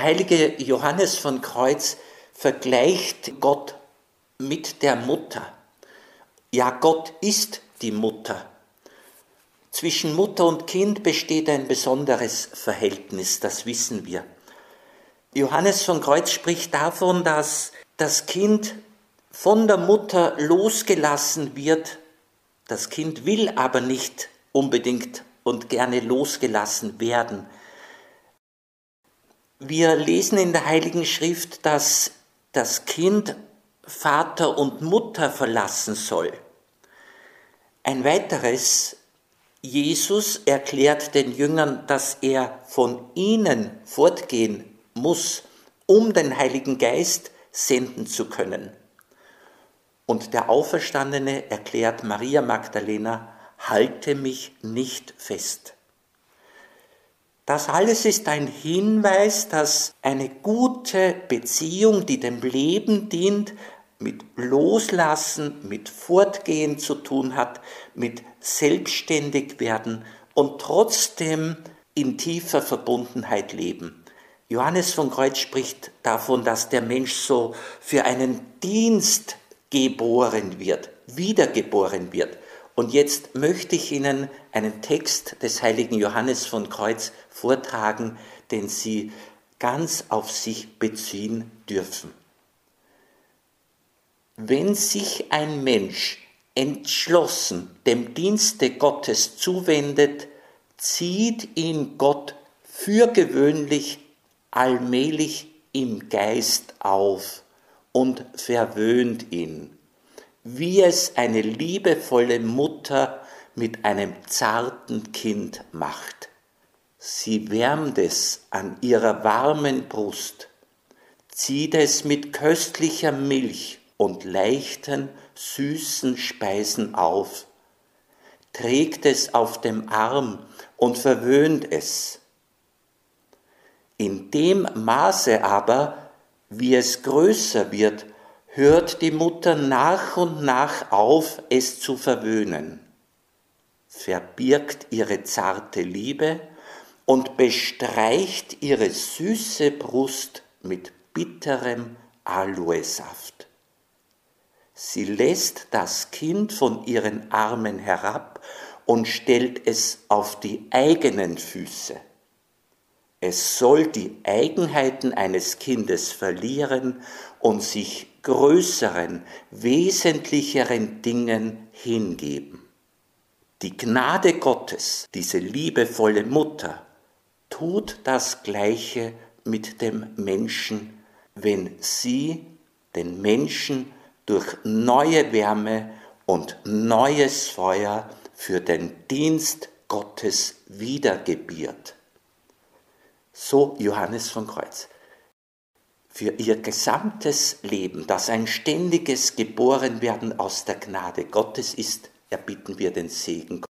Der heilige Johannes von Kreuz vergleicht Gott mit der Mutter. Ja, Gott ist die Mutter. Zwischen Mutter und Kind besteht ein besonderes Verhältnis, das wissen wir. Johannes von Kreuz spricht davon, dass das Kind von der Mutter losgelassen wird. Das Kind will aber nicht unbedingt und gerne losgelassen werden. Wir lesen in der Heiligen Schrift, dass das Kind Vater und Mutter verlassen soll. Ein weiteres, Jesus erklärt den Jüngern, dass er von ihnen fortgehen muss, um den Heiligen Geist senden zu können. Und der Auferstandene erklärt Maria Magdalena, halte mich nicht fest. Das alles ist ein Hinweis, dass eine gute Beziehung, die dem Leben dient, mit Loslassen, mit Fortgehen zu tun hat, mit selbstständig werden und trotzdem in tiefer Verbundenheit leben. Johannes von Kreuz spricht davon, dass der Mensch so für einen Dienst geboren wird, wiedergeboren wird. Und jetzt möchte ich Ihnen einen Text des heiligen Johannes von Kreuz vortragen, den Sie ganz auf sich beziehen dürfen. Wenn sich ein Mensch entschlossen dem Dienste Gottes zuwendet, zieht ihn Gott für gewöhnlich allmählich im Geist auf und verwöhnt ihn, wie es eine liebevolle Mutter mit einem zarten Kind macht. Sie wärmt es an ihrer warmen Brust, zieht es mit köstlicher Milch und leichten, süßen Speisen auf, trägt es auf dem Arm und verwöhnt es. In dem Maße aber, wie es größer wird, hört die Mutter nach und nach auf, es zu verwöhnen, verbirgt ihre zarte Liebe und bestreicht ihre süße Brust mit bitterem Aloesaft. Sie lässt das Kind von ihren Armen herab und stellt es auf die eigenen Füße. Es soll die Eigenheiten eines Kindes verlieren und sich größeren, wesentlicheren Dingen hingeben. Die Gnade Gottes, diese liebevolle Mutter, tut das Gleiche mit dem Menschen, wenn sie den Menschen durch neue Wärme und neues Feuer für den Dienst Gottes wiedergebiert so Johannes von Kreuz. Für ihr gesamtes Leben, das ein ständiges Geborenwerden aus der Gnade Gottes ist, erbitten wir den Segen